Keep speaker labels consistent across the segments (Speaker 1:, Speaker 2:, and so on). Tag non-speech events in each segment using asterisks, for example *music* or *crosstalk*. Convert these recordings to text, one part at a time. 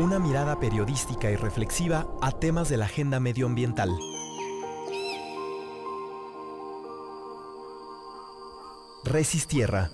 Speaker 1: Una mirada periodística y reflexiva a temas de la agenda medioambiental. Resistierra.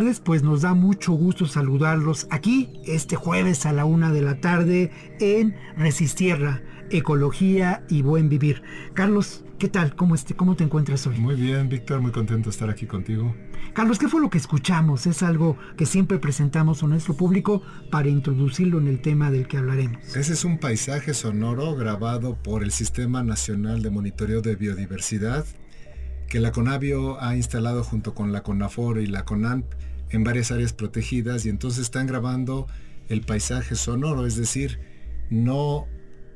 Speaker 2: Tardes, pues nos da mucho gusto saludarlos aquí este jueves a la una de la tarde en Resistierra, Ecología y Buen Vivir. Carlos, ¿qué tal? ¿Cómo, este, ¿Cómo te encuentras hoy?
Speaker 3: Muy bien, Víctor, muy contento de estar aquí contigo.
Speaker 2: Carlos, ¿qué fue lo que escuchamos? Es algo que siempre presentamos a nuestro público para introducirlo en el tema del que hablaremos.
Speaker 3: Ese es un paisaje sonoro grabado por el Sistema Nacional de Monitoreo de Biodiversidad que la Conavio ha instalado junto con la CONAFOR y la CONANP en varias áreas protegidas y entonces están grabando el paisaje sonoro, es decir, no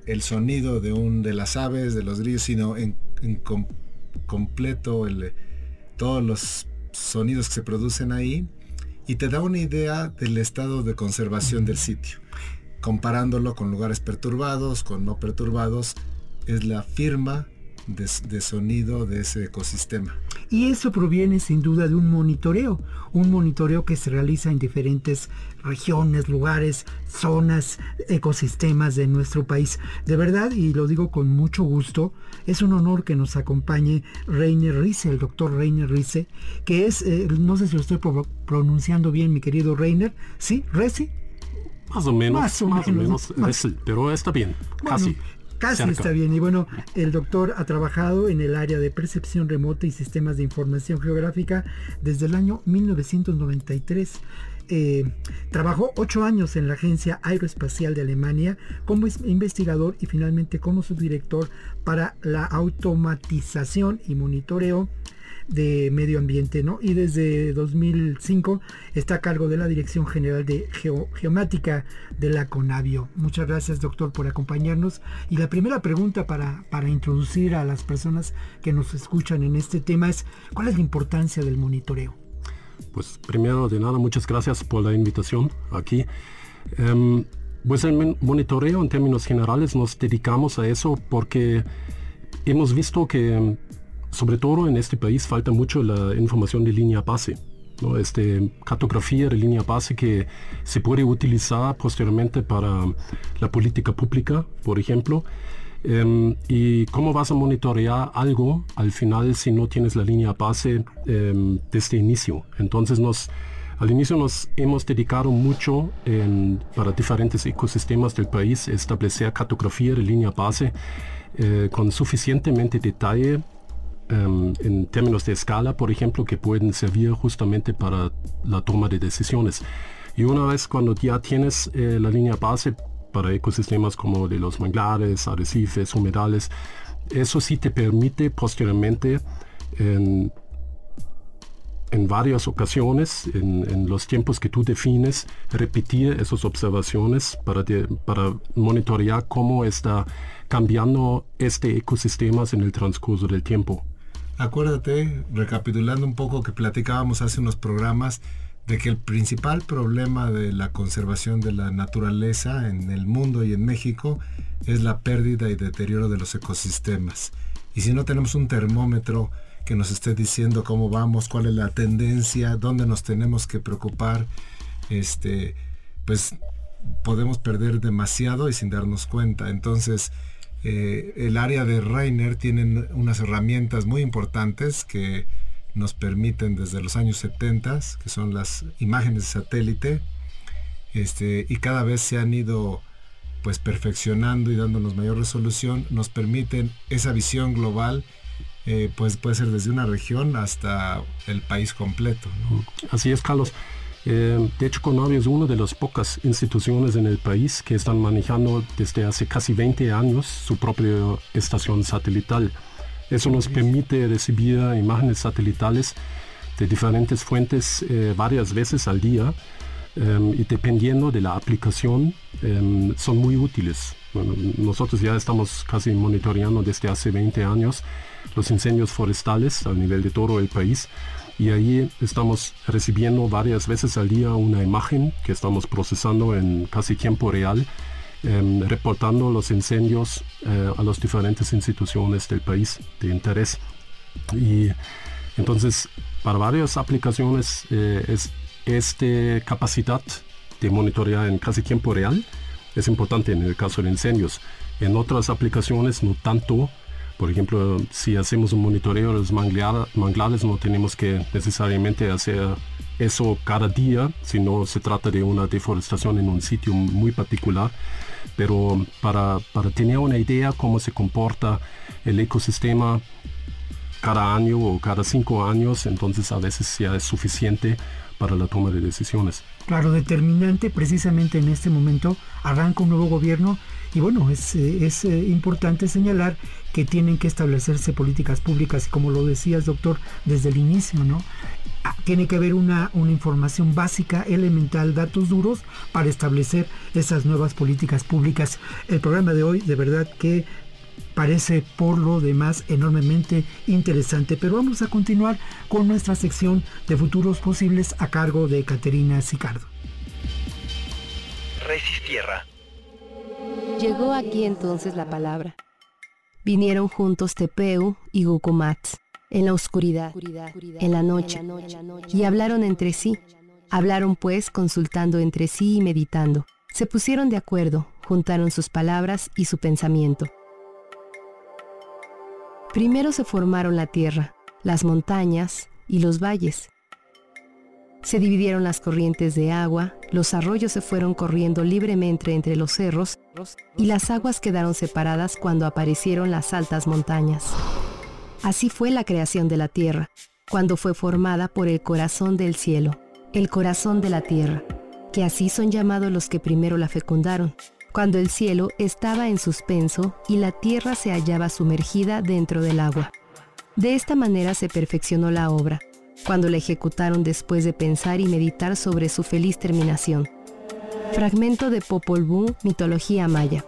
Speaker 3: el sonido de un de las aves, de los grillos, sino en, completo el, todos los sonidos que se producen ahí y te da una idea del estado de conservación del sitio. Comparándolo con lugares perturbados, con no perturbados, es la firma de, sonido de ese ecosistema.
Speaker 2: Y eso proviene sin duda de un monitoreo, un monitoreo que se realiza en diferentes regiones, lugares, zonas, ecosistemas de nuestro país. De verdad, y lo digo con mucho gusto, es un honor que nos acompañe Reiner Rice, el doctor Reiner Rice, que es, eh, no sé si lo estoy pronunciando bien, mi querido Reiner, ¿sí? ¿Reci?
Speaker 4: Más o menos, más o menos, pero está bien, casi.
Speaker 2: Casi está bien. Y bueno, el doctor ha trabajado en el área de percepción remota y sistemas de información geográfica desde el año 1993. Eh, trabajó ocho años en la Agencia Aeroespacial de Alemania como investigador y finalmente como subdirector para la automatización y monitoreo de Medio Ambiente, ¿no? Y desde 2005 está a cargo de la Dirección General de Geomática de la CONAVIO. Muchas gracias, doctor, por acompañarnos. Y la primera pregunta para, para introducir a las personas que nos escuchan en este tema es, ¿cuál es la importancia del monitoreo?
Speaker 4: Pues primero de nada, muchas gracias por la invitación aquí. Em, pues el monitoreo en términos generales nos dedicamos a eso porque hemos visto que sobre todo en este país falta mucho la información de línea base. ¿no? Este, cartografía de línea base que se puede utilizar posteriormente para la política pública, por ejemplo. Em, y cómo vas a monitorear algo al final si no tienes la línea base em, desde inicio. Entonces nos, al inicio nos hemos dedicado mucho para diferentes ecosistemas del país establecer cartografía de línea base eh, con suficientemente detalle Em, en términos de escala, por ejemplo, que pueden servir justamente para la toma de decisiones. Y una vez cuando ya tienes eh, la línea base para ecosistemas como de los manglares, arrecifes, humedales, eso sí te permite posteriormente en, varias ocasiones, en, los tiempos que tú defines, repetir esas observaciones para, para monitorear cómo está cambiando este ecosistema en el transcurso del tiempo.
Speaker 3: Acuérdate, recapitulando un poco que platicábamos hace unos programas, de que el principal problema de la conservación de la naturaleza en el mundo y en México es la pérdida y deterioro de los ecosistemas. Y si no tenemos un termómetro que nos esté diciendo cómo vamos, cuál es la tendencia, dónde nos tenemos que preocupar, este, pues podemos perder demasiado y sin darnos cuenta. Entonces, eh, el área de Rainer tiene unas herramientas muy importantes que nos permiten desde los años 70, que son las imágenes de satélite, este, y cada vez se han ido pues perfeccionando y dándonos mayor resolución, nos permiten esa visión global eh, pues puede ser desde una región hasta el país completo.
Speaker 4: Así es, Carlos. Eh, de hecho, Conavio es una de las pocas instituciones en el país que están manejando desde hace casi 20 años su propia estación satelital. Eso nos permite recibir imágenes satelitales de diferentes fuentes eh, varias veces al día em, y dependiendo de la aplicación em, son muy útiles. nosotros ya estamos casi monitoreando desde hace 20 años los incendios forestales a nivel de todo el país y ahí estamos recibiendo varias veces al día una imagen que estamos procesando en casi tiempo real, em, reportando los incendios eh, a las diferentes instituciones del país de interés. Y entonces, para varias aplicaciones, eh, es, esta capacidad de monitorear en casi tiempo real es importante en el caso de incendios. En otras aplicaciones no tanto, por ejemplo, si hacemos un monitoreo de los manglares, no tenemos que necesariamente hacer eso cada día, sino se trata de una deforestación en un sitio muy particular. Pero para, para tener una idea cómo se comporta el ecosistema cada año o cada cinco años, entonces a veces ya es suficiente para la toma de decisiones.
Speaker 2: Claro, determinante precisamente en este momento arranca un nuevo gobierno y bueno, es, eh, es eh, importante señalar que tienen que establecerse políticas públicas, como lo decías, doctor, desde el inicio, ¿no? Ah, tiene que haber una, una información básica, elemental, datos duros para establecer esas nuevas políticas públicas. El programa de hoy, de verdad que parece por lo demás enormemente interesante, pero vamos a continuar con nuestra sección de futuros posibles a cargo de Caterina Sicardo.
Speaker 1: Resistierra.
Speaker 5: Llegó aquí entonces la palabra. Vinieron juntos Tepeu y Gucumat, en la oscuridad, en la noche, y hablaron entre sí. Hablaron pues consultando entre sí y meditando. Se pusieron de acuerdo, juntaron sus palabras y su pensamiento. Primero se formaron la tierra, las montañas y los valles. Se dividieron las corrientes de agua, los arroyos se fueron corriendo libremente entre los cerros y las aguas quedaron separadas cuando aparecieron las altas montañas. Así fue la creación de la tierra, cuando fue formada por el corazón del cielo, el corazón de la tierra, que así son llamados los que primero la fecundaron, cuando el cielo estaba en suspenso y la tierra se hallaba sumergida dentro del agua. De esta manera se perfeccionó la obra, cuando la ejecutaron después de pensar y meditar sobre su feliz terminación. Fragmento de Popol Vuh, mitología maya.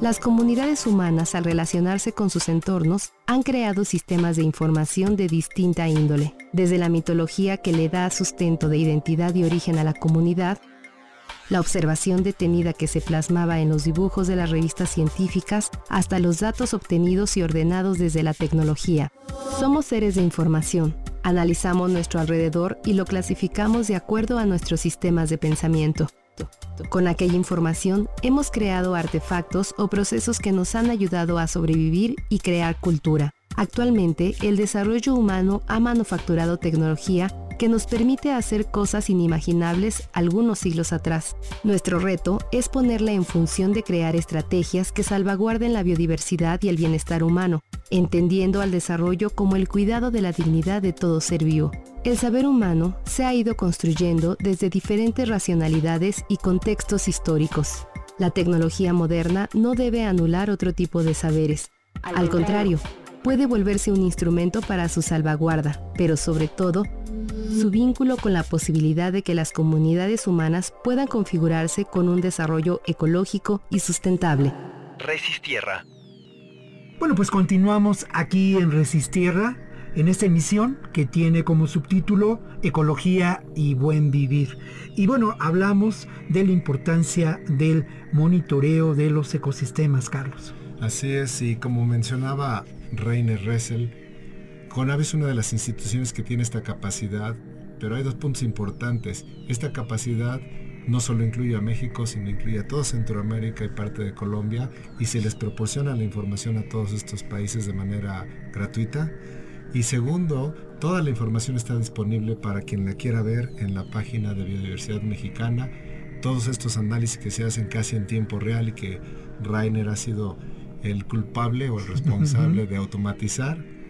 Speaker 5: Las comunidades humanas, al relacionarse con sus entornos, han creado sistemas de información de distinta índole, desde la mitología que le da sustento de identidad y origen a la comunidad, la observación detenida que se plasmaba en los dibujos de las revistas científicas, hasta los datos obtenidos y ordenados desde la tecnología. Somos seres de información, Analizamos nuestro alrededor y lo clasificamos de acuerdo a nuestros sistemas de pensamiento. Con aquella información hemos creado artefactos o procesos que nos han ayudado a sobrevivir y crear cultura. Actualmente, el desarrollo humano ha manufacturado tecnología que nos permite hacer cosas inimaginables algunos siglos atrás. Nuestro reto es ponerla en función de crear estrategias que salvaguarden la biodiversidad y el bienestar humano, entendiendo al desarrollo como el cuidado de la dignidad de todo ser vivo. El saber humano se ha ido construyendo desde diferentes racionalidades y contextos históricos. La tecnología moderna no debe anular otro tipo de saberes. Al contrario, puede volverse un instrumento para su salvaguarda, pero sobre todo, su vínculo con la posibilidad de que las comunidades humanas puedan configurarse con un desarrollo ecológico y sustentable.
Speaker 1: Resistierra.
Speaker 2: Bueno, pues continuamos aquí en Resistierra, en esta emisión que tiene como subtítulo Ecología y Buen Vivir. Y bueno, hablamos de la importancia del monitoreo de los ecosistemas, Carlos.
Speaker 3: Así es, y como mencionaba Rainer Ressel, CONAVE es una de las instituciones que tiene esta capacidad, pero hay dos puntos importantes. Esta capacidad no solo incluye a México, sino incluye a toda Centroamérica y parte de Colombia, y se les proporciona la información a todos estos países de manera gratuita. Y segundo, toda la información está disponible para quien la quiera ver en la página de Biodiversidad Mexicana. Todos estos análisis que se hacen casi en tiempo real y que Rainer ha sido el culpable o el *laughs* responsable de automatizar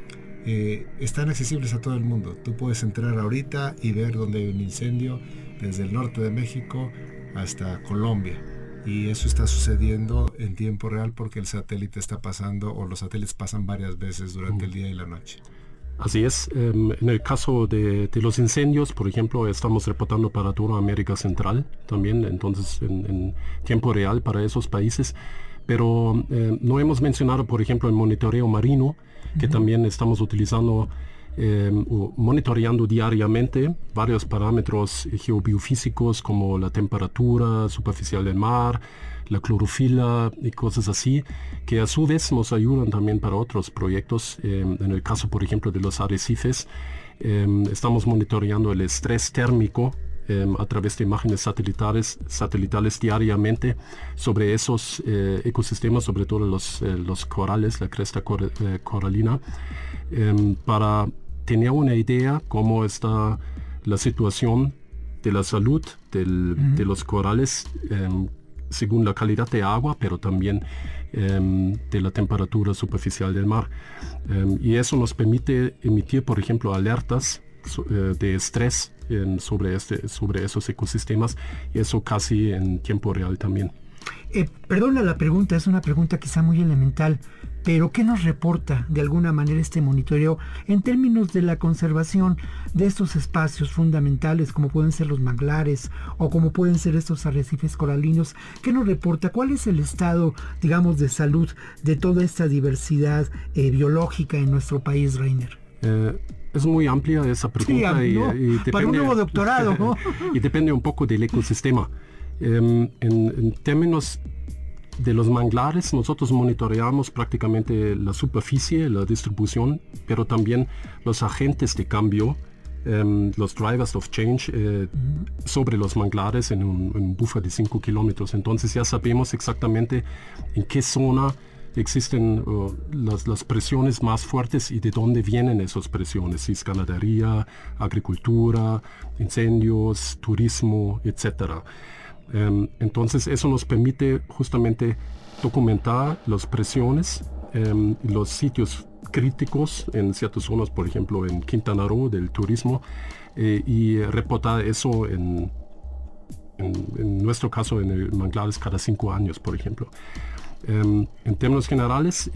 Speaker 3: eh, están accesibles a todo el mundo. Tú puedes entrar ahorita y ver dónde hay un incendio desde el norte de México hasta Colombia. Y eso está sucediendo en tiempo real porque el satélite está pasando o los satélites pasan varias veces durante el día y la noche.
Speaker 4: Así es. Em, en el caso de, los incendios, por ejemplo, estamos reportando para toda América Central también, entonces en, tiempo real para esos países. Pero em, no hemos mencionado, por ejemplo, el monitoreo marino, que también estamos utilizando Em, monitoreando diariamente varios parámetros geobiofísicos como la temperatura superficial del mar, la clorofila y cosas así, que a su vez nos ayudan también para otros proyectos. Em, en el caso, por ejemplo, de los arrecifes, em, estamos monitoreando el estrés térmico a través de imágenes satelitales, satelitales diariamente sobre esos eh, ecosistemas, sobre todo los, eh, los corales, la cresta eh, coralina, para tenía una idea cómo está la situación de la salud de los corales em, según la calidad de agua, pero también em, de la temperatura superficial del mar. Em, y eso nos permite emitir, por ejemplo, alertas de estrés sobre, este, sobre esos ecosistemas, y eso casi en tiempo real también.
Speaker 2: Eh, perdona la pregunta, es una pregunta quizá muy elemental, pero ¿qué nos reporta de alguna manera este monitoreo en términos de la conservación de estos espacios fundamentales como pueden ser los manglares o como pueden ser estos arrecifes coralinos? ¿Qué nos reporta? ¿Cuál es el estado, digamos, de salud de toda esta diversidad eh, biológica en nuestro país, Reiner?
Speaker 4: Eh, es muy amplia esa pregunta
Speaker 2: y, depende, para un nuevo doctorado, *laughs*
Speaker 4: y depende un poco del ecosistema. Em, en, términos de los manglares, nosotros monitoreamos prácticamente la superficie, la distribución, pero también los agentes de cambio, em, los drivers of change eh, sobre los manglares en un, buffer de 5 kilómetros. Entonces ya sabemos exactamente en qué zona existen uh, las, las, presiones más fuertes y de dónde vienen esas presiones, si es ganadería, agricultura, incendios, turismo, etcétera. Em, entonces eso nos permite justamente documentar las presiones, em, los sitios críticos en ciertas zonas, por ejemplo en Quintana Roo del turismo, eh, y reportar eso en, en, nuestro caso en el manglares cada cinco años, por ejemplo. Em, en términos generales,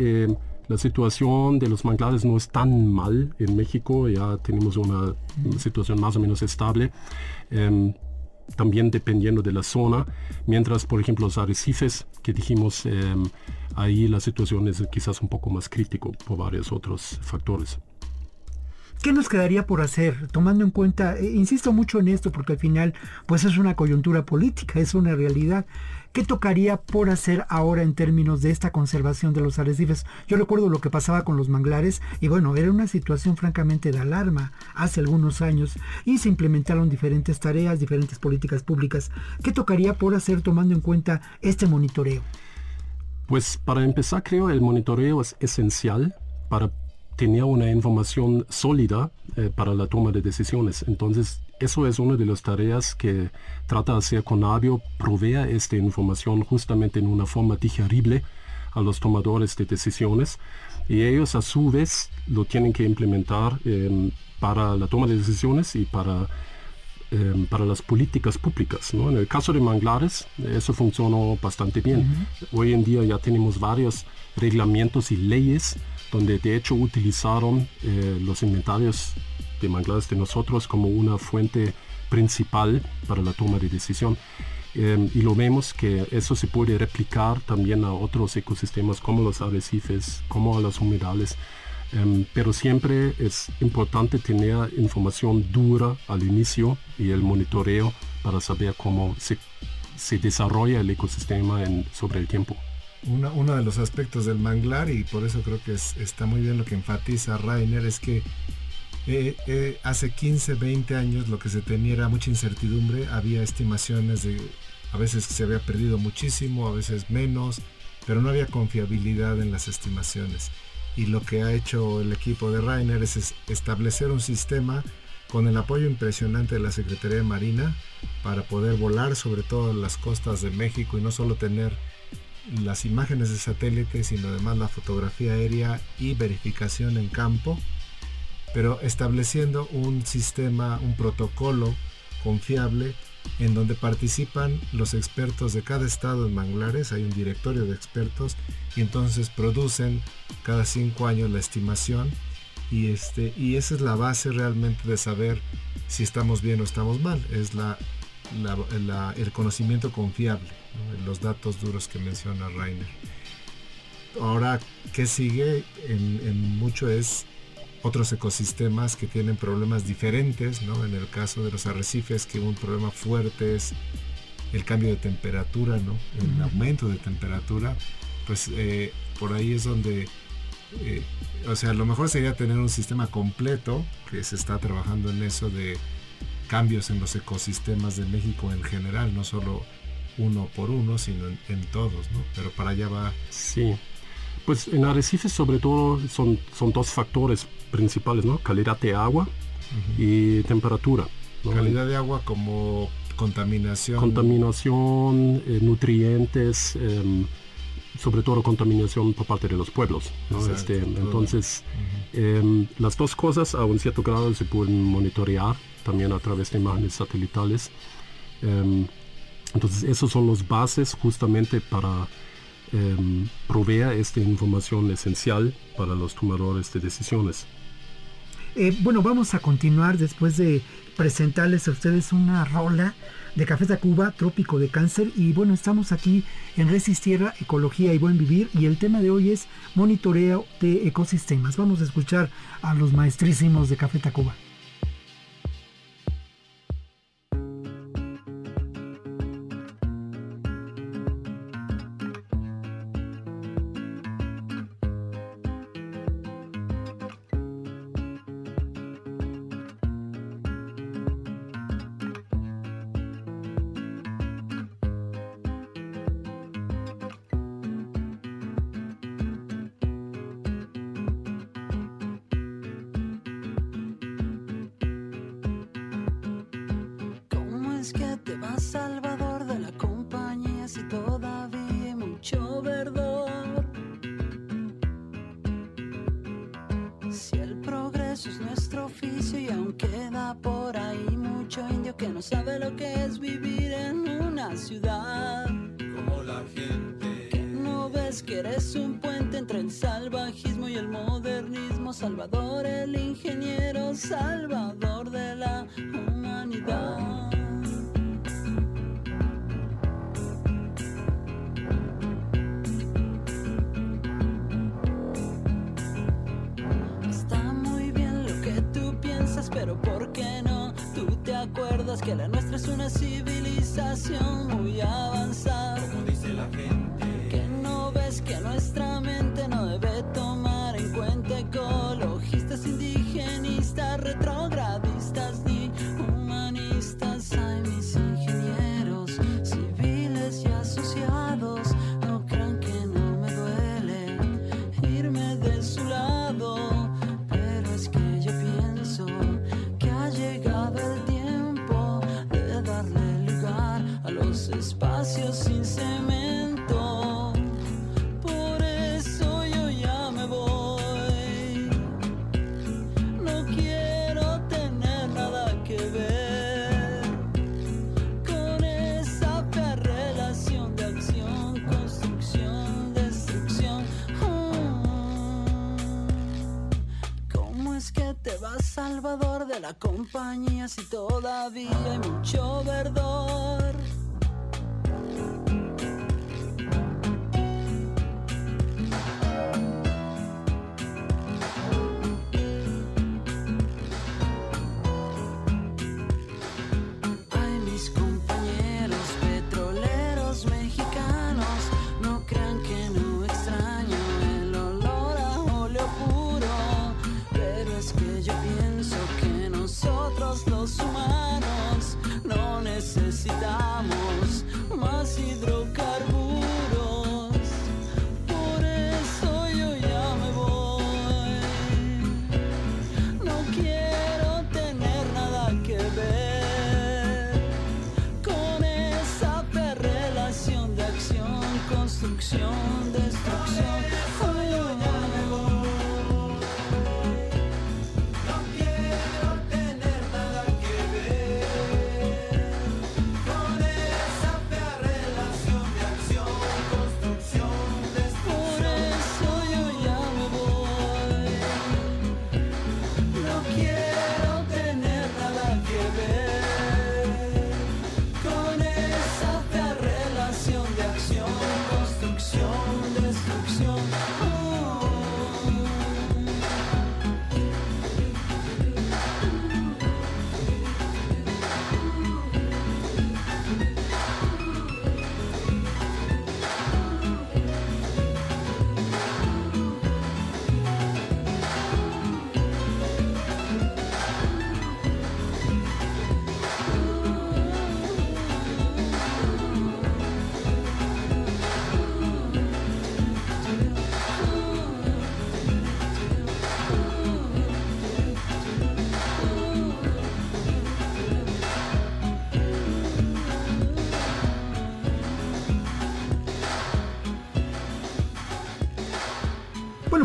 Speaker 4: la situación de los manglares no es tan mal en México, ya tenemos una, situación más o menos estable también dependiendo de la zona, mientras por ejemplo los arrecifes que dijimos, ahí la situación es quizás un poco más crítico por varios otros factores.
Speaker 2: ¿Qué nos quedaría por hacer? Tomando en cuenta, eh, insisto mucho en esto porque al final pues es una coyuntura política, es una realidad. ¿Qué tocaría por hacer ahora en términos de esta conservación de los arrecifes? Yo recuerdo lo que pasaba con los manglares y bueno, era una situación francamente de alarma hace algunos años y se implementaron diferentes tareas, diferentes políticas públicas. ¿Qué tocaría por hacer tomando en cuenta este monitoreo?
Speaker 4: Pues para empezar creo el monitoreo es esencial para tener una información sólida eh, para la toma de decisiones. Entonces eso es una de las tareas que trata de hacer Conavio, provea esta información justamente en una forma digerible a los tomadores de decisiones y ellos a su vez lo tienen que implementar em, para la toma de decisiones y para, em, para las políticas públicas. En el caso de manglares, eso funcionó bastante bien. Hoy en día ya tenemos varios reglamentos y leyes donde de hecho utilizaron eh, los inventarios de manglares de nosotros como una fuente principal para la toma de decisión. Em, y lo vemos que eso se puede replicar también a otros ecosistemas como los arrecifes, como a los humedales. Em, pero siempre es importante tener información dura al inicio y el monitoreo para saber cómo se, se desarrolla el ecosistema sobre el tiempo.
Speaker 3: uno de los aspectos del manglar, y por eso creo que está muy bien lo que enfatiza Rainer, es que eh, eh, hace 15, 20 años lo que se tenía era mucha incertidumbre, había estimaciones de, a veces se había perdido muchísimo, a veces menos, pero no había confiabilidad en las estimaciones. Y lo que ha hecho el equipo de Rainer es establecer un sistema con el apoyo impresionante de la Secretaría de Marina para poder volar sobre todo las costas de México y no solo tener las imágenes de satélite, sino además la fotografía aérea y verificación en campo pero estableciendo un sistema, un protocolo confiable en donde participan los expertos de cada estado en manglares, hay un directorio de expertos y entonces producen cada cinco años la estimación y, este, y esa es la base realmente de saber si estamos bien o estamos mal, es la, el conocimiento confiable, los datos duros que menciona Rainer. Ahora, ¿qué sigue? En, en mucho es otros ecosistemas que tienen problemas diferentes, ¿no? En el caso de los arrecifes, que un problema fuerte es el cambio de temperatura, ¿no? El aumento de temperatura, pues eh, por ahí es donde, eh, o sea, lo mejor sería tener un sistema completo, que se está trabajando en eso de cambios en los ecosistemas de México en general, no solo uno por uno, sino en, en todos, ¿no? Pero para allá va.
Speaker 4: Sí. Pues en arrecifes sobre todo son, son dos factores principales, ¿no? Calidad de agua y temperatura.
Speaker 3: Calidad de agua como contaminación.
Speaker 4: Contaminación, eh, nutrientes, em, sobre todo contaminación por parte de los pueblos. Este, entonces, em, las dos cosas a un cierto grado se pueden monitorear también a través de imágenes satelitales. Em, entonces, esos son los bases justamente para eh, provea esta información esencial para los tomadores de decisiones.
Speaker 2: Eh, bueno, vamos a continuar después de presentarles a ustedes una rola de Café Tacuba, Trópico de Cáncer. Y bueno, estamos aquí en Resistierra, Ecología y Buen Vivir. Y el tema de hoy es monitoreo de ecosistemas. Vamos a escuchar a los maestrísimos de Café Tacuba.
Speaker 6: que no sabe lo que es vivir en una ciudad. Como la gente. Que no ves que eres un puente entre el salvajismo y el modernismo. Salvador, el ingeniero, salvador de la humanidad. Está muy bien lo que tú piensas, pero ¿por qué no? Si hay mucho verdor.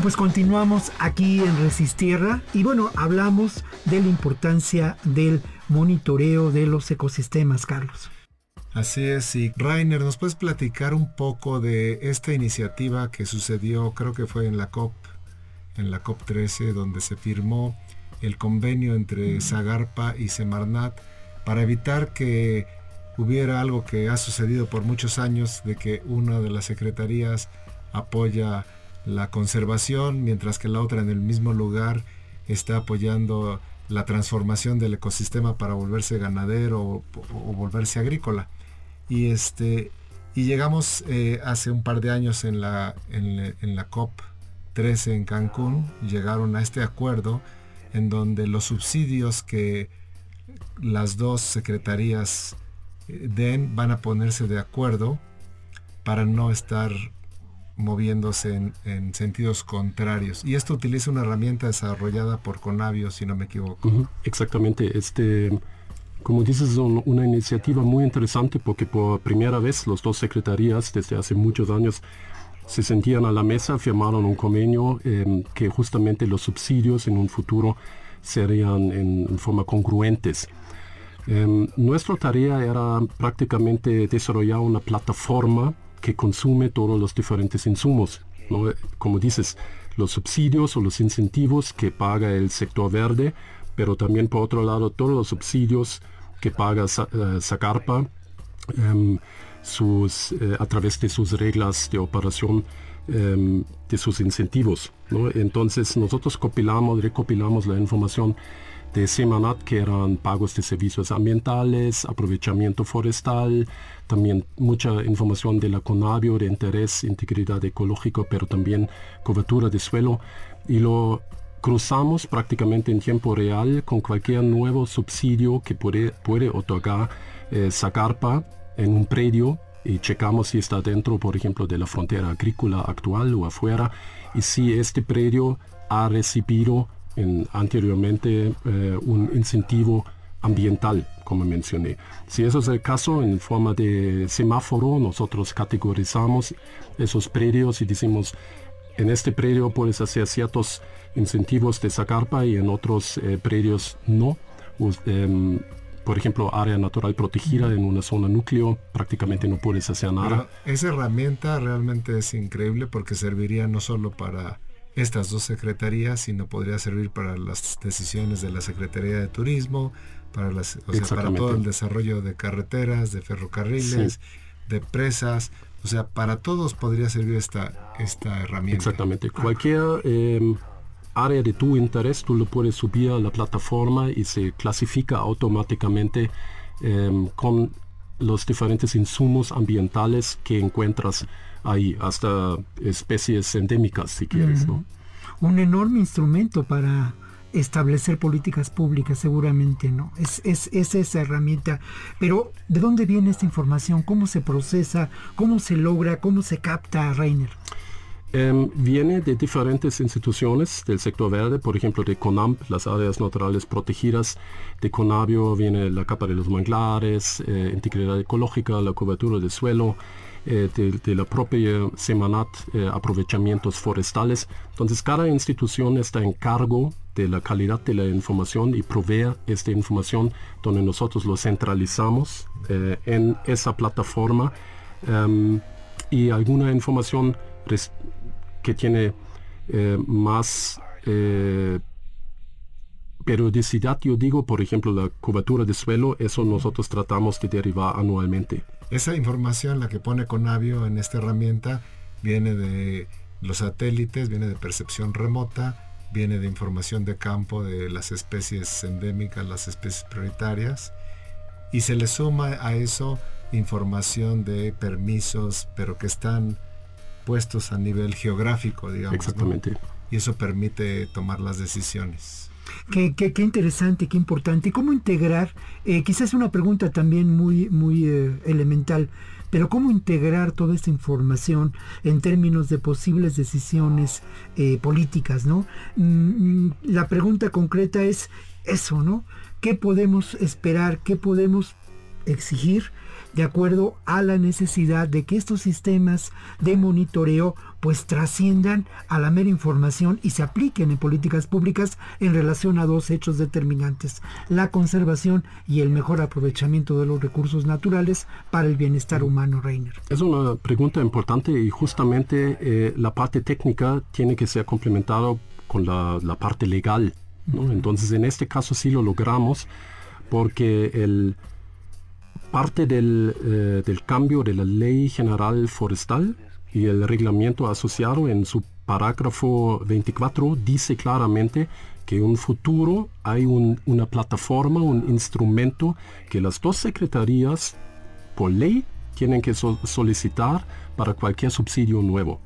Speaker 2: Bueno, pues continuamos aquí en Resistierra y bueno, hablamos de la importancia del monitoreo de los ecosistemas, Carlos.
Speaker 3: Así es, y Rainer, ¿nos puedes platicar un poco de esta iniciativa que sucedió, creo que fue en la COP, en la COP 13, donde se firmó el convenio entre Zagarpa y Semarnat para evitar que hubiera algo que ha sucedido por muchos años, de que una de las secretarías apoya la conservación, mientras que la otra en el mismo lugar está apoyando la transformación del ecosistema para volverse ganadero o, volverse agrícola. Y, este, y llegamos eh, hace un par de años en la, en, la COP 13 en Cancún, llegaron a este acuerdo en donde los subsidios que las dos secretarías eh, den van a ponerse de acuerdo para no estar moviéndose en, en, sentidos contrarios. Y esto utiliza una herramienta desarrollada por Conavio, si no me equivoco.
Speaker 4: Exactamente. Este, como dices, es una iniciativa muy interesante porque por primera vez las dos secretarías desde hace muchos años se sentían a la mesa, firmaron un convenio em, que justamente los subsidios en un futuro serían en, forma congruentes. Em, nuestra tarea era prácticamente desarrollar una plataforma que consume todos los diferentes insumos. Como dices, los subsidios o los incentivos que paga el sector verde, pero también por otro lado todos los subsidios que paga Zagarpa em, sus, eh, a través de sus reglas de operación em, de sus incentivos. Entonces nosotros compilamos, recopilamos la información de Semanat, que eran pagos de servicios ambientales, aprovechamiento forestal, también mucha información de la Conavio de interés, integridad ecológica, pero también cobertura de suelo. Y lo cruzamos prácticamente en tiempo real con cualquier nuevo subsidio que puede, puede otorgar eh, en un predio y checamos si está dentro, por ejemplo, de la frontera agrícola actual o afuera y si este predio ha recibido en, anteriormente eh, un incentivo ambiental, como mencioné. Si eso es el caso, en forma de semáforo, nosotros categorizamos esos predios y decimos, en este predio puedes hacer ciertos incentivos de Zagarpa y en otros eh, predios no. Em, por ejemplo, área natural protegida en una zona núcleo, prácticamente no puedes hacer nada.
Speaker 3: esa herramienta realmente es increíble porque serviría no solo para estas dos secretarías, sino podría servir para las decisiones de la Secretaría de Turismo, para, las, para todo el desarrollo de carreteras, de ferrocarriles, de presas, o sea, para todos podría servir esta, esta herramienta.
Speaker 4: Exactamente. Cualquier em, área de tu interés, tú lo puedes subir a la plataforma y se clasifica automáticamente em, con los diferentes insumos ambientales que encuentras ahí, hasta especies endémicas, si quieres.
Speaker 2: Un enorme instrumento para establecer políticas públicas, seguramente no. Es, es, es, esa herramienta. Pero, ¿de dónde viene esta información? ¿Cómo se procesa? ¿Cómo se logra? ¿Cómo se capta, Rainer?
Speaker 4: Em, viene de diferentes instituciones del sector verde, por ejemplo de CONAMP, las áreas naturales protegidas, de CONABIO viene la capa de los manglares, eh, integridad ecológica, la cobertura del suelo, eh, de, la propia Semanat, eh, aprovechamientos forestales. Entonces cada institución está en cargo de la calidad de la información y provee esta información donde nosotros lo centralizamos en esa plataforma em, y alguna información que tiene eh, más eh, periodicidad, yo digo, por ejemplo, la cobertura de suelo, eso nosotros tratamos de derivar anualmente.
Speaker 3: Esa información, la que pone Conavio en esta herramienta, viene de los satélites, viene de percepción remota, viene de información de campo de las especies endémicas, las especies prioritarias, y se le suma a eso información de permisos, pero que están puestos a nivel geográfico, digamos.
Speaker 4: Exactamente.
Speaker 3: Y eso permite tomar las decisiones.
Speaker 2: Qué, qué, qué interesante, qué importante. ¿Cómo integrar? Eh, quizás una pregunta también muy, muy eh, elemental, pero ¿cómo integrar toda esta información en términos de posibles decisiones eh, políticas? ¿no? Mm, mm, la pregunta concreta es eso, ¿no? ¿Qué podemos esperar? ¿Qué podemos exigir de acuerdo a la necesidad de que estos sistemas de monitoreo pues trasciendan a la mera información y se apliquen en políticas públicas en relación a dos hechos determinantes, la conservación y el mejor aprovechamiento de los recursos naturales para el bienestar humano, Reiner.
Speaker 4: Es una pregunta importante y justamente eh, la parte técnica tiene que ser complementada con la, parte legal. Entonces en este caso sí lo logramos porque el, parte del, eh, del cambio de la ley general forestal y el reglamento asociado en su parágrafo 24 dice claramente que en un futuro hay una plataforma, un instrumento que las dos secretarías por ley tienen que solicitar para cualquier subsidio nuevo.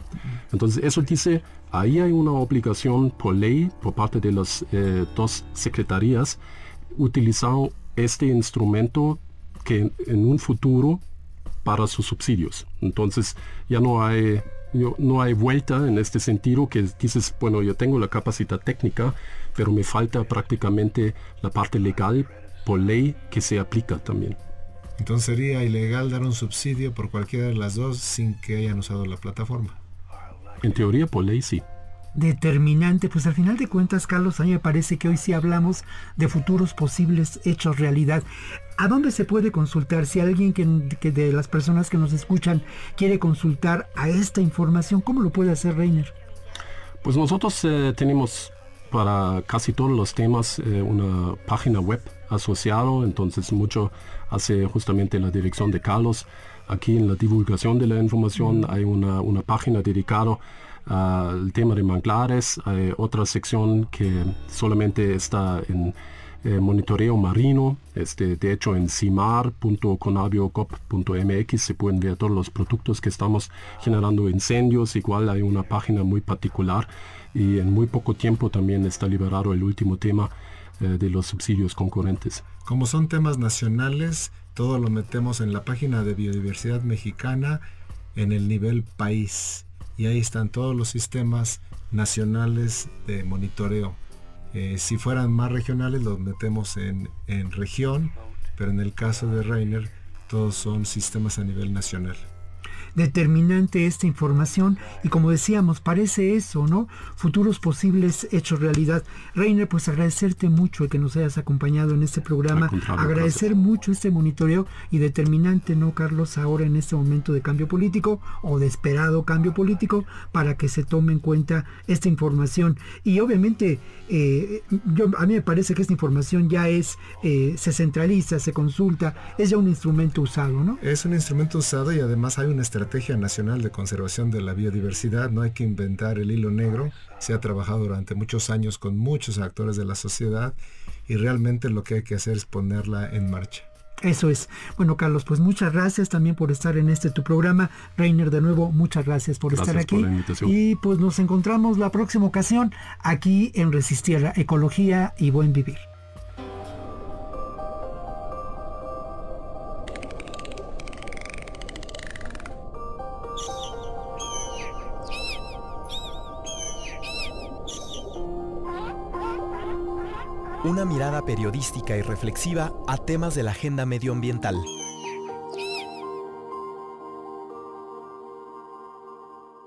Speaker 4: Entonces eso dice, ahí hay una obligación por ley por parte de las eh, dos secretarías utilizar este instrumento que en un futuro para sus subsidios. Entonces ya no hay, no hay vuelta en este sentido que dices, bueno, yo tengo la capacidad técnica, pero me falta prácticamente la parte legal por ley que se aplica también.
Speaker 3: Entonces sería ilegal dar un subsidio por cualquiera de las dos sin que hayan usado la plataforma.
Speaker 4: En teoría, por ley sí
Speaker 2: determinante, pues al final de cuentas, Carlos, a mí me parece que hoy sí hablamos de futuros posibles hechos realidad. ¿A dónde se puede consultar? Si alguien que, de las personas que nos escuchan quiere consultar a esta información, ¿cómo lo puede hacer Reiner?
Speaker 4: Pues nosotros eh, tenemos para casi todos los temas eh, una página web asociado, entonces mucho hace justamente la dirección de Carlos. Aquí en la divulgación de la información hay una, una página dedicada el tema de manglares, hay otra sección que solamente está en eh, monitoreo marino, este, de hecho en cimar.conabiocop.mx se pueden ver todos los productos que estamos generando incendios, igual hay una página muy particular y en muy poco tiempo también está liberado el último tema eh, de los subsidios concurrentes.
Speaker 3: Como son temas nacionales, todo lo metemos en la página de biodiversidad mexicana en el nivel país y ahí están todos los sistemas nacionales de monitoreo. Eh, si fueran más regionales los metemos en, en región, pero en el caso de Rainer todos son sistemas a nivel nacional
Speaker 2: determinante esta información y como decíamos, parece eso, ¿no? Futuros posibles hechos realidad. Reiner, pues agradecerte mucho que nos hayas acompañado en este programa, agradecer mucho este monitoreo y determinante, ¿no, Carlos? Ahora en este momento de cambio político o de esperado cambio político para que se tome en cuenta esta información. Y obviamente, eh, yo, a mí me parece que esta información ya es, eh, se centraliza, se consulta, es ya un instrumento usado, ¿no?
Speaker 3: Es un instrumento usado y además hay una estrategia Estrategia Nacional de Conservación de la Biodiversidad, no hay que inventar el hilo negro, se ha trabajado durante muchos años con muchos actores de la sociedad y realmente lo que hay que hacer es ponerla en marcha.
Speaker 2: Eso es. Bueno, Carlos, pues muchas gracias también por estar en este tu programa. Reiner, de nuevo, muchas gracias por estar aquí. y pues nos encontramos la próxima ocasión aquí en Resistir, Ecología y Buen Vivir.
Speaker 1: Una mirada periodística y reflexiva a temas de la agenda medioambiental.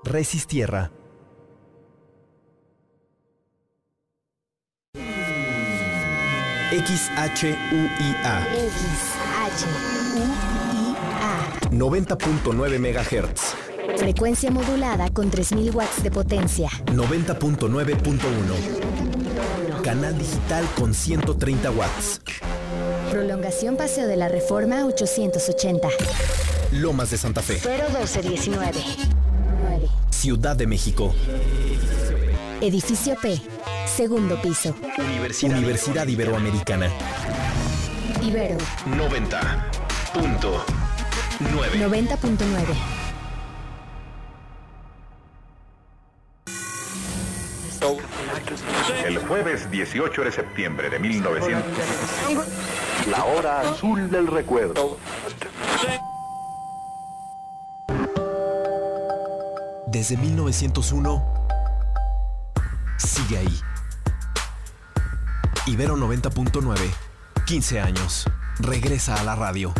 Speaker 1: Resistierra. XHUIA.
Speaker 7: XHUIA.
Speaker 1: 90.9 MHz.
Speaker 7: Frecuencia modulada con 3000 watts de potencia.
Speaker 1: 90.9.1 canal digital con 130 watts.
Speaker 7: Prolongación Paseo de la Reforma 880.
Speaker 1: Lomas de Santa Fe.
Speaker 7: 01219.
Speaker 1: Ciudad de México.
Speaker 7: Edificio P. Segundo piso.
Speaker 1: Universidad, Universidad Iberoamericana.
Speaker 7: Ibero.
Speaker 1: 90.9.
Speaker 7: 90.9.
Speaker 8: jueves 18 de septiembre de 1900. La hora azul del recuerdo.
Speaker 1: Desde 1901, sigue ahí. Ibero 90.9, 15 años. Regresa a la radio.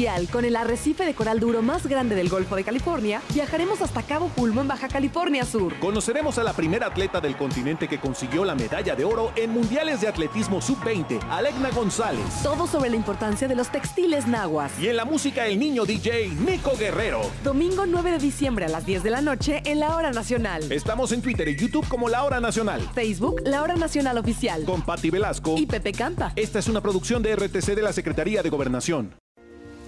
Speaker 9: Mundial con el arrecife de coral duro más grande del Golfo de California, viajaremos hasta Cabo Pulmo en Baja California Sur.
Speaker 10: Conoceremos a la primera atleta del continente que consiguió la medalla de oro en Mundiales de Atletismo Sub-20, Alegna González.
Speaker 9: Todo sobre la importancia de los textiles nahuas.
Speaker 10: Y en la música el niño DJ Nico Guerrero.
Speaker 9: Domingo 9 de diciembre a las 10 de la noche en la Hora Nacional.
Speaker 10: Estamos en Twitter y YouTube como La Hora Nacional.
Speaker 9: Facebook, La Hora Nacional Oficial.
Speaker 10: Con Patti Velasco
Speaker 9: y Pepe Campa.
Speaker 10: Esta es una producción de RTC de la Secretaría de Gobernación.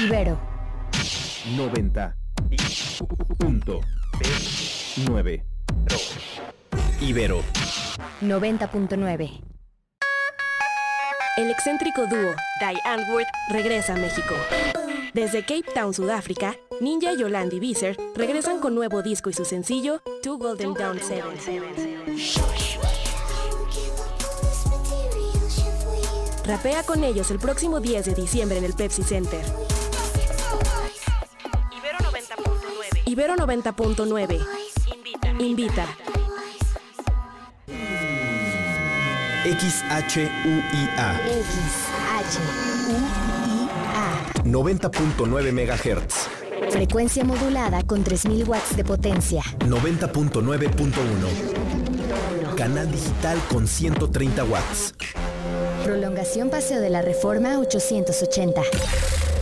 Speaker 7: Ibero.
Speaker 8: 90. Punto. 9.
Speaker 1: Ibero.
Speaker 7: 90.9.
Speaker 11: El excéntrico dúo Diane Wood regresa a México. Desde Cape Town, Sudáfrica, Ninja y Yolandi Visser regresan con nuevo disco y su sencillo Two Golden Down Seven. Rapea con ellos el próximo 10 de diciembre en el Pepsi Center. Ibero 90.9. Invita. Invita.
Speaker 1: XHUIA.
Speaker 7: XHUIA.
Speaker 1: 90.9 MHz.
Speaker 7: Frecuencia modulada con 3000 watts de potencia.
Speaker 1: 90.9.1. Canal digital con 130 watts.
Speaker 7: Prolongación Paseo de la Reforma 880.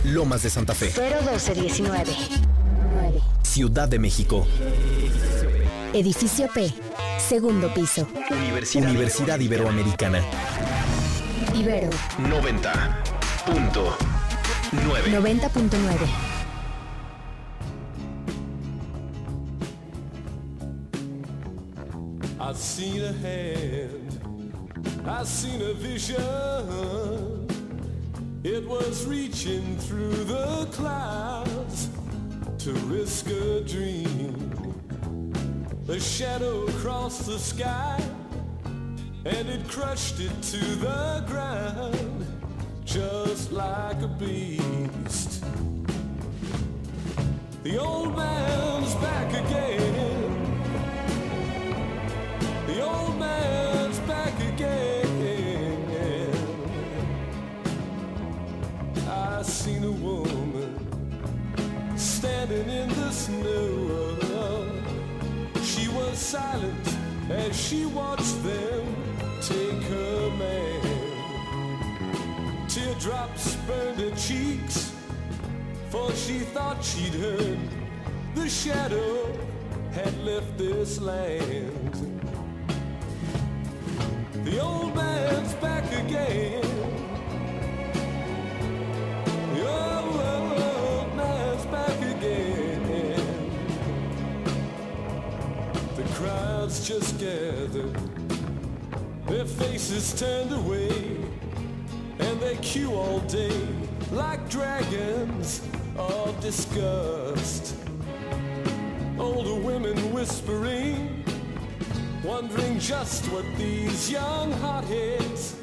Speaker 1: Lomas de Santa Fe.
Speaker 7: 01219. 9.
Speaker 1: Ciudad de México.
Speaker 7: Edificio P. Segundo piso.
Speaker 1: Universidad, Universidad Iberoamericana.
Speaker 7: Ibero.
Speaker 1: 90.9.
Speaker 7: 90.9.
Speaker 12: I seen a hand, I seen a vision. It was reaching through the clouds to risk a dream. A shadow crossed the sky and it crushed it to the ground just like a beast. The old man's back again. Her cheeks, for she thought she'd heard the shadow had left this land. The old man's back again. The old man's back again. The crowds just gathered, their faces turned away, queue all day like dragons of disgust. Older women whispering wondering just what these young hotheads